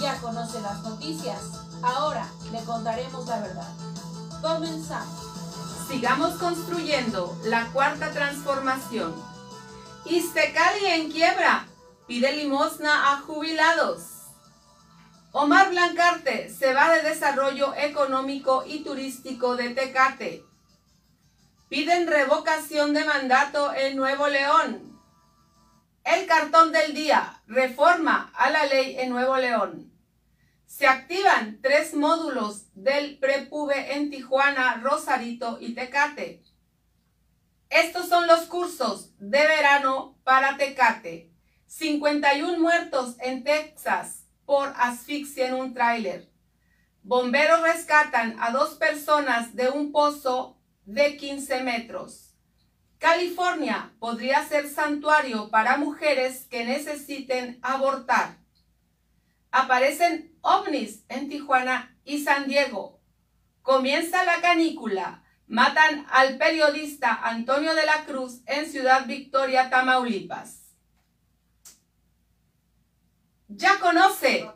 Ya conoce las noticias. Ahora le contaremos la verdad. Comenzamos. Sigamos construyendo la cuarta transformación. Iztecali en quiebra. Pide limosna a jubilados. Omar Blancarte se va de desarrollo económico y turístico de Tecate. Piden revocación de mandato en Nuevo León. El cartón del día, reforma a la ley en Nuevo León. Se activan tres módulos del Prepube en Tijuana, Rosarito y Tecate. Estos son los cursos de verano para Tecate. 51 muertos en Texas por asfixia en un tráiler. Bomberos rescatan a dos personas de un pozo de 15 metros. California podría ser santuario para mujeres que necesiten abortar. Aparecen ovnis en Tijuana y San Diego. Comienza la canícula. Matan al periodista Antonio de la Cruz en Ciudad Victoria, Tamaulipas. Ya conoce.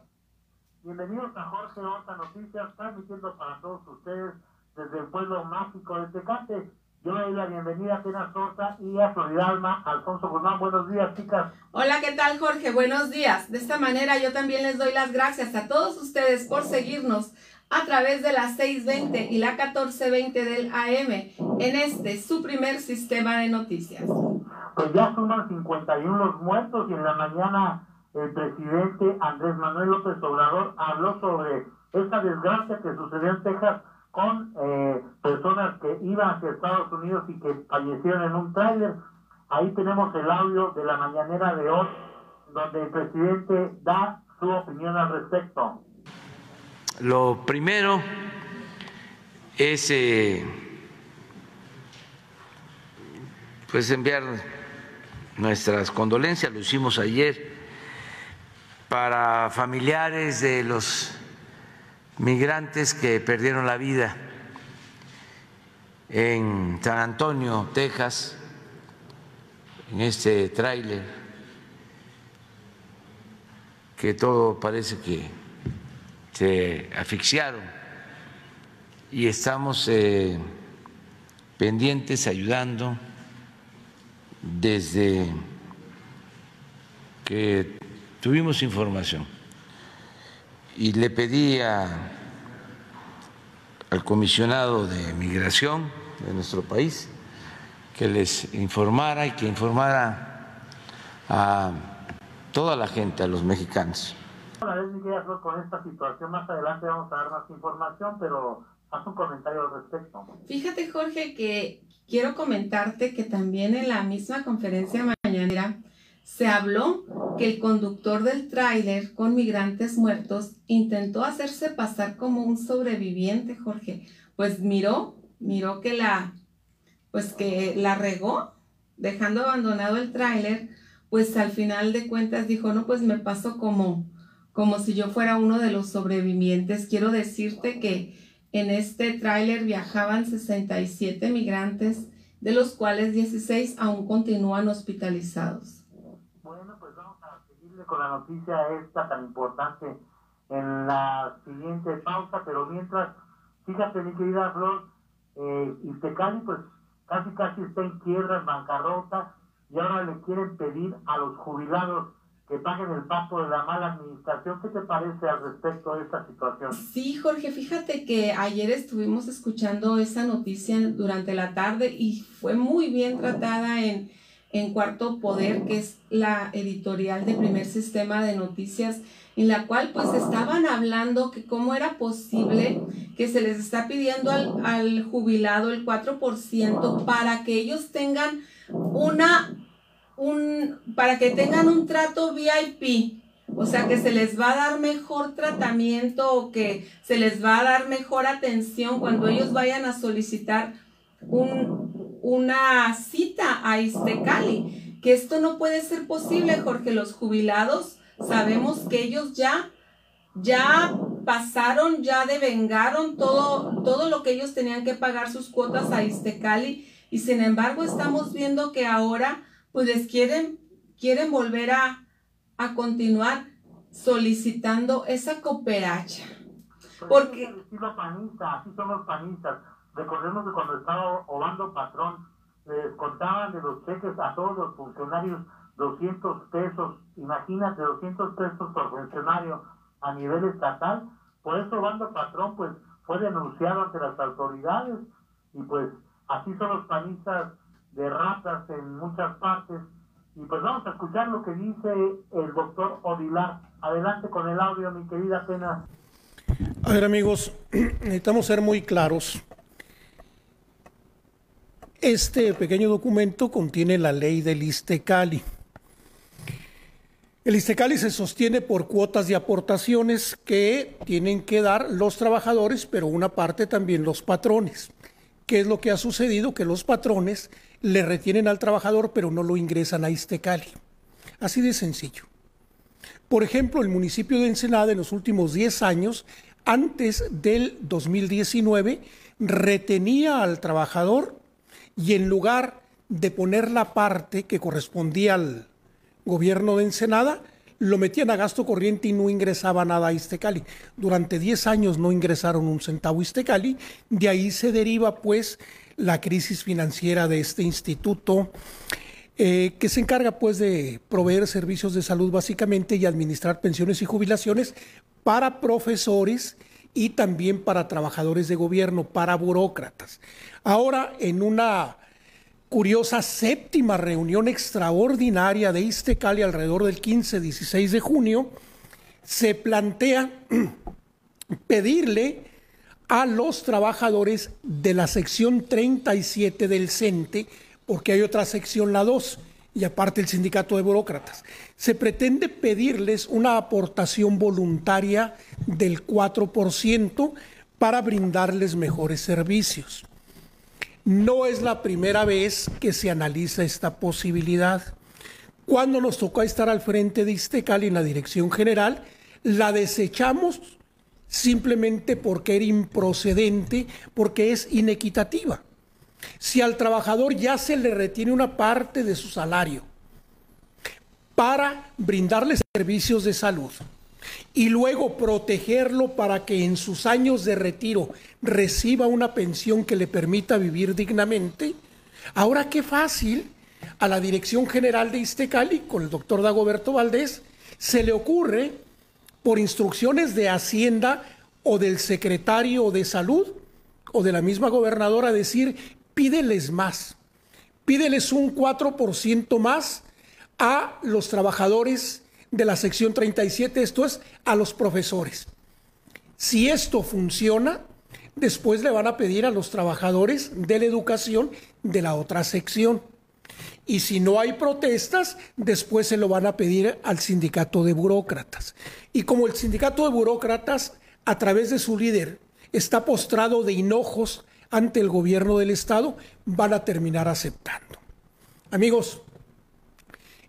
Bienvenidos a Jorge Horta Noticias, transmitiendo para todos ustedes desde el pueblo mágico de Tecate yo le doy la bienvenida a Pena Sorta y a Alma, Alfonso Guzmán. Buenos días, chicas. Hola, ¿qué tal, Jorge? Buenos días. De esta manera yo también les doy las gracias a todos ustedes por seguirnos a través de las 6.20 y la 14.20 del AM en este, su primer sistema de noticias. Pues ya suman 51 los muertos y en la mañana el presidente Andrés Manuel López Obrador habló sobre esta desgracia que sucedió en Texas con eh, personas que iban hacia Estados Unidos y que fallecieron en un tráiler. Ahí tenemos el audio de la mañanera de hoy, donde el presidente da su opinión al respecto. Lo primero es eh, pues enviar nuestras condolencias, lo hicimos ayer, para familiares de los migrantes que perdieron la vida en San Antonio, Texas, en este tráiler, que todo parece que se asfixiaron. Y estamos eh, pendientes, ayudando desde que tuvimos información y le pedí al comisionado de migración de nuestro país que les informara y que informara a toda la gente, a los mexicanos. Con esta situación más adelante vamos a dar más información, pero haz un comentario al respecto. Fíjate Jorge que quiero comentarte que también en la misma conferencia mañanera se habló que el conductor del tráiler con migrantes muertos intentó hacerse pasar como un sobreviviente, Jorge. Pues miró, miró que la, pues que la regó, dejando abandonado el tráiler, pues al final de cuentas dijo, no, pues me pasó como, como si yo fuera uno de los sobrevivientes. Quiero decirte que en este tráiler viajaban 67 migrantes, de los cuales 16 aún continúan hospitalizados con la noticia esta tan importante en la siguiente pausa, pero mientras, fíjate mi querida Flor, eh, Iztecali pues casi casi está en quiebra, en bancarrota, y ahora le quieren pedir a los jubilados que paguen el paso de la mala administración. ¿Qué te parece al respecto de esta situación? Sí, Jorge, fíjate que ayer estuvimos escuchando esa noticia durante la tarde y fue muy bien tratada en en Cuarto Poder, que es la editorial de primer sistema de noticias, en la cual pues estaban hablando que cómo era posible que se les está pidiendo al, jubilado el 4% para que ellos tengan una, un, para que tengan un trato VIP. O sea, que se les va a dar mejor tratamiento o que se les va a dar mejor atención cuando ellos vayan a solicitar un, una cita a Iztecali, que esto no puede ser posible, Jorge, los jubilados sabemos que ellos ya ya pasaron, ya devengaron todo, todo lo que ellos tenían que pagar sus cuotas a Iztecali y sin embargo estamos viendo que ahora pues les quieren, quieren volver a, a continuar solicitando esa cooperacha. Pues Porque- así son los panistas. Recordemos que cuando estaba Obando Patrón, les contaban de los cheques a todos los funcionarios 200 pesos. Imagínate, 200 pesos por funcionario a nivel estatal. Por eso Obando Patrón, pues, fue denunciado ante las autoridades. Y pues, así son los panistas de ratas en muchas partes. Y pues vamos a escuchar lo que dice el doctor Odilar. Adelante con el audio, mi querida Pena. A ver amigos, necesitamos ser muy claros. Este pequeño documento contiene la ley del Istecali. El Istecali se sostiene por cuotas de aportaciones que tienen que dar los trabajadores, pero una parte también los patrones. ¿Qué es lo que ha sucedido? Que los patrones le retienen al trabajador, pero no lo ingresan a Istecali. Así de sencillo. Por ejemplo, el municipio de Ensenada en los últimos 10 años, antes del 2019, retenía al trabajador y en lugar de poner la parte que correspondía al gobierno de Ensenada, lo metían a gasto corriente y no ingresaba nada a Iztecali. Durante 10 años no ingresaron un centavo a Iztecali, de ahí se deriva pues la crisis financiera de este instituto eh, que se encarga pues de proveer servicios de salud básicamente y administrar pensiones y jubilaciones para profesores y también para trabajadores de gobierno, para burócratas. Ahora, en una curiosa séptima reunión extraordinaria de Iztecali alrededor del 15-16 de junio, se plantea pedirle a los trabajadores de la sección 37 del CENTE, porque hay otra sección, la 2, y aparte el sindicato de burócratas. Se pretende pedirles una aportación voluntaria del 4% para brindarles mejores servicios. No es la primera vez que se analiza esta posibilidad. Cuando nos tocó estar al frente de Iztecal en la dirección general, la desechamos simplemente porque era improcedente, porque es inequitativa. Si al trabajador ya se le retiene una parte de su salario para brindarle servicios de salud y luego protegerlo para que en sus años de retiro reciba una pensión que le permita vivir dignamente, ahora qué fácil a la Dirección General de Iztecali con el doctor Dagoberto Valdés se le ocurre por instrucciones de Hacienda o del secretario de Salud o de la misma gobernadora decir, pídeles más, pídeles un 4% más a los trabajadores de la sección 37, esto es, a los profesores. Si esto funciona, después le van a pedir a los trabajadores de la educación de la otra sección. Y si no hay protestas, después se lo van a pedir al sindicato de burócratas. Y como el sindicato de burócratas, a través de su líder, está postrado de hinojos ante el gobierno del Estado, van a terminar aceptando. Amigos,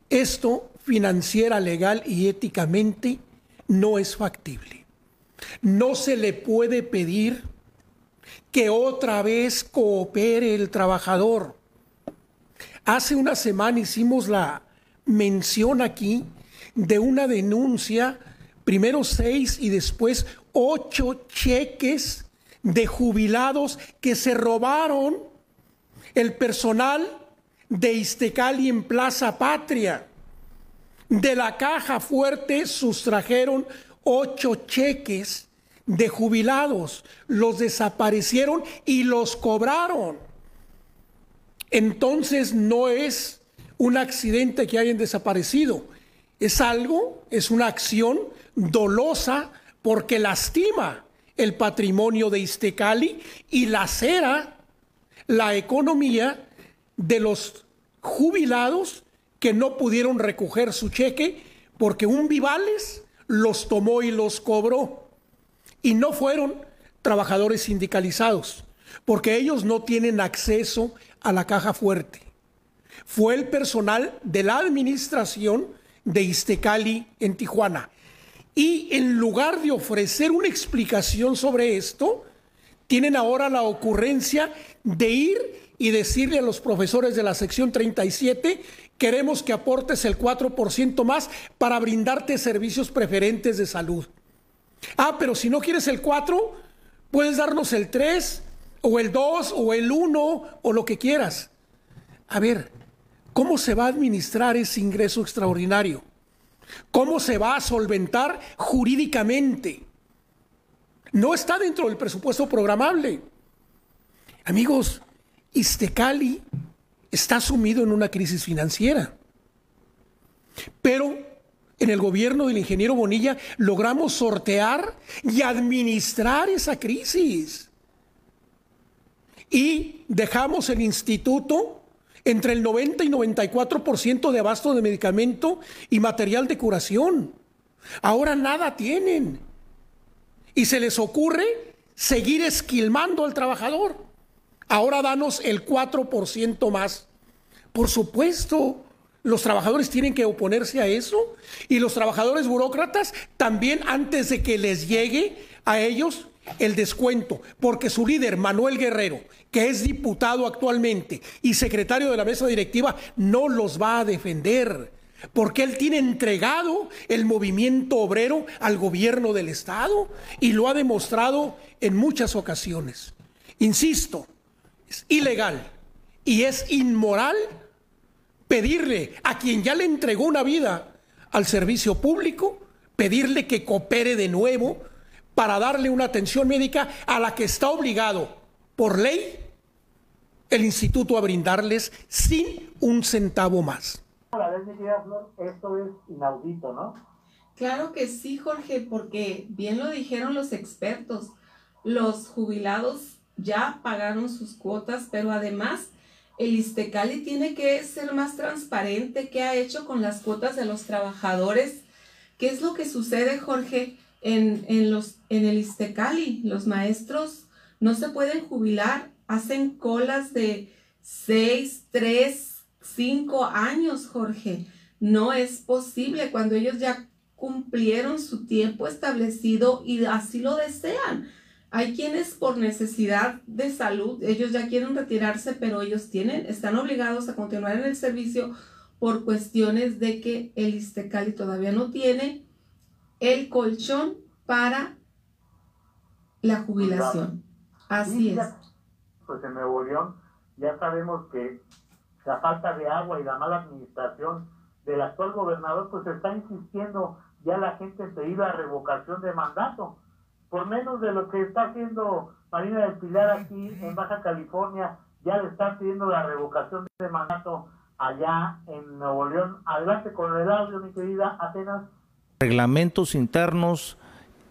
esto financiera, legal y éticamente no es factible. No se le puede pedir que otra vez coopere el trabajador. Hace una semana hicimos la mención aquí de una denuncia, primero seis y después ocho cheques de jubilados que se robaron el personal de Iztecali en Plaza Patria. De la caja fuerte sustrajeron ocho cheques de jubilados, los desaparecieron y los cobraron. Entonces no es un accidente que hayan desaparecido, es algo, es una acción dolosa porque lastima el patrimonio de Iztecali y lacera la economía de los jubilados que no pudieron recoger su cheque porque un Vivales los tomó y los cobró. Y no fueron trabajadores sindicalizados, porque ellos no tienen acceso a la caja fuerte. Fue el personal de la administración de Iztecali en Tijuana. Y en lugar de ofrecer una explicación sobre esto, tienen ahora la ocurrencia de ir y decirle a los profesores de la sección 37 queremos que aportes el 4% más para brindarte servicios preferentes de salud. Ah, pero si no quieres el 4, puedes darnos el 3 o el 2 o el 1 o lo que quieras. A ver, ¿cómo se va a administrar ese ingreso extraordinario? ¿Cómo se va a solventar jurídicamente? No está dentro del presupuesto programable. Amigos, Iztecali está sumido en una crisis financiera. Pero en el gobierno del ingeniero Bonilla logramos sortear y administrar esa crisis. Y dejamos el instituto entre el 90 y 94% de abasto de medicamento y material de curación. Ahora nada tienen. Y se les ocurre seguir esquilmando al trabajador. Ahora danos el 4% más. Por supuesto, los trabajadores tienen que oponerse a eso y los trabajadores burócratas también antes de que les llegue a ellos el descuento, porque su líder, Manuel Guerrero, que es diputado actualmente y secretario de la mesa directiva, no los va a defender, porque él tiene entregado el movimiento obrero al gobierno del Estado y lo ha demostrado en muchas ocasiones. Insisto, es ilegal y es inmoral pedirle a quien ya le entregó una vida al servicio público, pedirle que coopere de nuevo para darle una atención médica a la que está obligado por ley el instituto a brindarles sin un centavo más. Esto es inaudito, ¿no? Claro que sí, Jorge, porque bien lo dijeron los expertos, los jubilados ya pagaron sus cuotas, pero además el Istecali tiene que ser más transparente. ¿Qué ha hecho con las cuotas de los trabajadores? ¿Qué es lo que sucede, Jorge, en, los, en el Istecali? Los maestros no se pueden jubilar, hacen colas de seis, tres, cinco años, Jorge. No es posible cuando ellos ya cumplieron su tiempo establecido y así lo desean. Hay quienes por necesidad de salud, ellos ya quieren retirarse, pero ellos tienen, están obligados a continuar en el servicio por cuestiones de que el Istecali todavía no tiene el colchón para la jubilación. Así es. Pues en Nuevo León ya sabemos que la falta de agua y la mala administración del actual gobernador, pues está insistiendo ya la gente en pedir la revocación de mandato por menos de lo que está haciendo Marina del Pilar aquí en Baja California, ya le están pidiendo la revocación de mandato allá en Nuevo León. Adelante con el audio, mi querida Atenas. Reglamentos internos,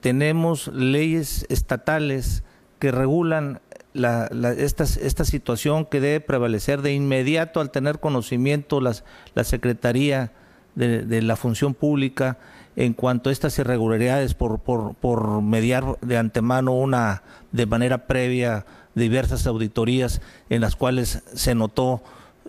tenemos leyes estatales que regulan la, esta, esta, situación que debe prevalecer de inmediato al tener conocimiento las, la Secretaría de, de la Función Pública en cuanto a estas irregularidades por, por, por mediar de antemano una de manera previa diversas auditorías en las cuales se notó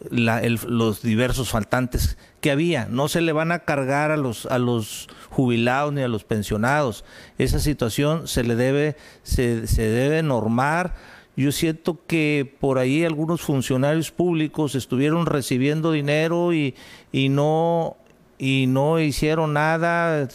los diversos faltantes que había. No se le van a cargar a los, a los jubilados ni a los pensionados. Esa situación se le debe, se, se debe normar. Yo siento que por ahí algunos funcionarios públicos estuvieron recibiendo dinero y, y no y no hicieron nada,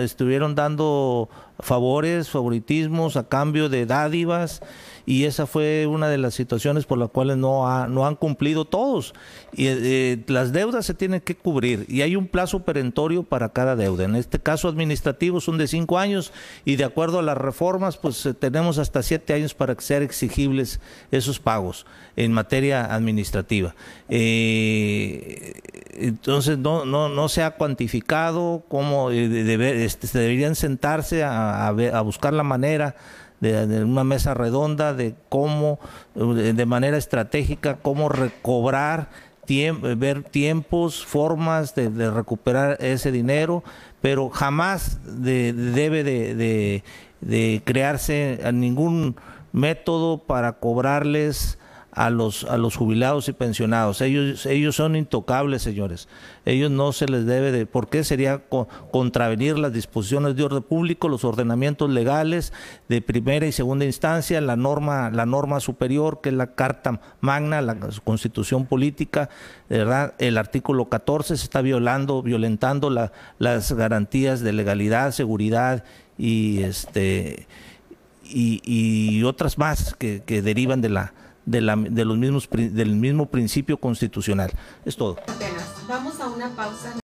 estuvieron dando favores, favoritismos a cambio de dádivas y esa fue una de las situaciones por las cuales no, no han cumplido todos. Y eh, las deudas se tienen que cubrir y hay un plazo perentorio para cada deuda. En este caso administrativo son de cinco años y de acuerdo a las reformas pues eh, tenemos hasta siete años para ser exigibles esos pagos en materia administrativa. Eh, entonces no, no, no se ha cuantificado cómo este, se deberían sentarse a buscar la manera de, una mesa redonda de cómo, de manera estratégica, cómo recobrar, ver tiempos, formas de, recuperar ese dinero, pero jamás debe de, crearse ningún método para cobrarles a los, a los jubilados y pensionados. Ellos, ellos son intocables, señores. Ellos no se les debe de... ¿Por qué sería contravenir las disposiciones de orden público, los ordenamientos legales de primera y segunda instancia, la norma, la norma superior, que es la Carta Magna, la Constitución Política, ¿verdad? El artículo 14 se está violando, violentando las garantías de legalidad, seguridad y este y, otras más que derivan de la de, la, de los mismos, del mismo principio constitucional. Es todo. Vamos a una pausa.